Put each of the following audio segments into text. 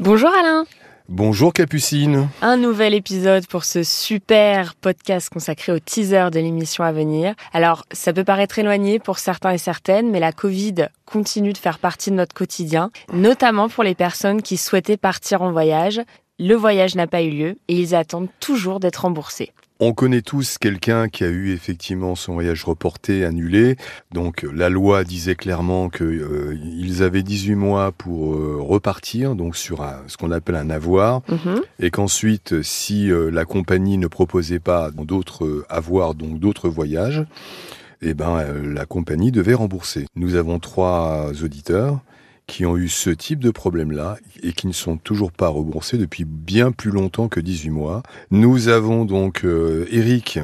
Bonjour Alain. Bonjour Capucine. Un nouvel épisode pour ce super podcast consacré au teaser de l'émission à venir. Alors, ça peut paraître éloigné pour certains et certaines, mais la Covid continue de faire partie de notre quotidien, notamment pour les personnes qui souhaitaient partir en voyage. Le voyage n'a pas eu lieu et ils attendent toujours d'être remboursés. On connaît tous quelqu'un qui a eu effectivement son voyage reporté, annulé. Donc la loi disait clairement qu'ils euh, avaient 18 mois pour euh, repartir, donc sur ce qu'on appelle un avoir, mhm. et qu'ensuite, si euh, la compagnie ne proposait pas d'autres avoirs, donc d'autres voyages, eh ben la compagnie devait rembourser. Nous avons trois auditeurs qui ont eu ce type de problème-là et qui ne sont toujours pas remboursés depuis bien plus longtemps que 18 mois. Nous avons donc euh, Eric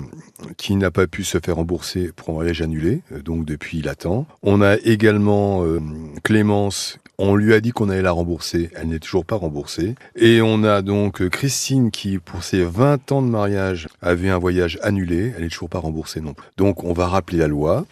qui n'a pas pu se faire rembourser pour un voyage annulé, euh, donc depuis il attend. On a également euh, Clémence on lui a dit qu'on allait la rembourser, elle n'est toujours pas remboursée. Et on a donc Christine qui, pour ses 20 ans de mariage, avait un voyage annulé, elle n'est toujours pas remboursée non plus. Donc on va rappeler la loi,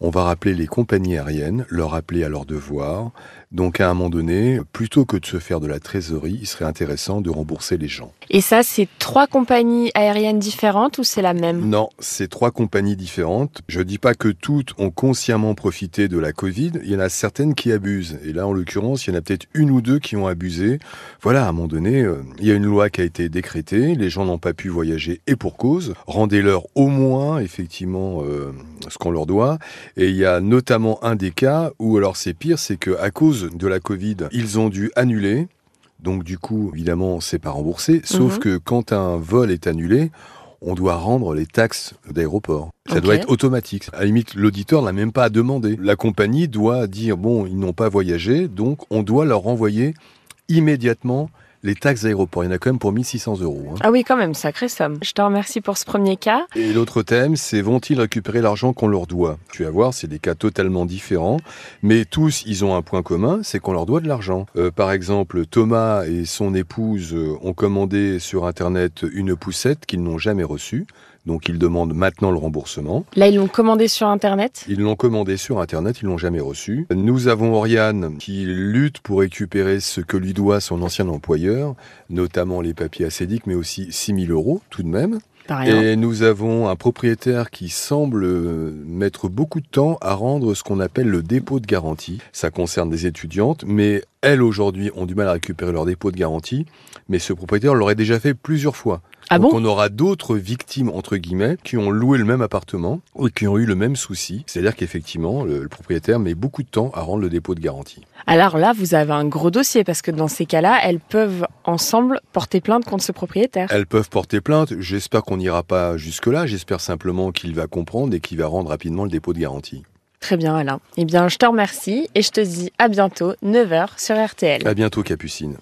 on va rappeler les compagnies aériennes, leur rappeler à leurs devoirs. Donc à un moment donné, plutôt que de se faire de la trésorerie, il serait intéressant de rembourser les gens. Et ça, c'est trois compagnies aériennes différentes ou c'est la même? Non, c'est trois compagnies différentes. Je dis pas que toutes ont consciemment profité de la Covid. Il y en a certaines qui abusent. Et là, en l'occurrence, il y en a peut-être une ou deux qui ont abusé. Voilà, à un moment donné, euh, il y a une loi qui a été décrétée. Les gens n'ont pas pu voyager et pour cause. Rendez-leur au moins, effectivement, euh, ce qu'on leur doit. Et il y a notamment un des cas où, alors c'est pire, c'est que à cause de la Covid, ils ont dû annuler. Donc du coup, évidemment, c'est pas remboursé. Sauf mhm. que quand un vol est annulé, on doit rendre les taxes d'aéroport. Ça doit être automatique. À la limite, l'auditeur n'a même pas à demander. La compagnie doit dire, bon, ils n'ont pas voyagé, donc on doit leur renvoyer immédiatement les taxes d'aéroport. Il y en a quand même pour 1600 euros. Hein. Ah oui, quand même, sacré somme. Je te remercie pour ce premier cas. Et l'autre thème, c'est vont-ils récupérer l'argent qu'on leur doit? Tu vas voir, c'est des cas totalement différents, mais tous, ils ont un point commun, c'est qu'on leur doit de l'argent. Euh, par exemple, Thomas et son épouse euh, ont commandé sur Internet une poussette qu'ils n'ont jamais reçue. Donc ils demandent maintenant le remboursement. Là, ils l'ont commandé sur Internet Ils l'ont commandé sur Internet, ils l'ont jamais reçu. Nous avons Oriane qui lutte pour récupérer ce que lui doit son ancien employeur, notamment les papiers acédiques, mais aussi 6 000 euros tout de même. Et nous avons un propriétaire qui semble mettre beaucoup de temps à rendre ce qu'on appelle le dépôt de garantie. Ça concerne des étudiantes, mais elles aujourd'hui ont du mal à récupérer leur dépôt de garantie, mais ce propriétaire l'aurait déjà fait plusieurs fois. Ah Donc bon? on aura d'autres victimes, entre guillemets, qui ont loué le même appartement ou qui ont eu le même souci. C'est-à-dire qu'effectivement, le, propriétaire met beaucoup de temps à rendre le dépôt de garantie. Alors là, vous avez un gros dossier parce que dans ces cas-là, elles peuvent ensemble porter plainte contre ce propriétaire. Elles peuvent porter plainte. J'espère qu'on n'ira pas jusque-là. J'espère simplement qu'il va comprendre et qu'il va rendre rapidement le dépôt de garantie. Très bien, Alain. Eh bien, je te remercie et je te dis à bientôt, 9h sur RTL. À bientôt, Capucine.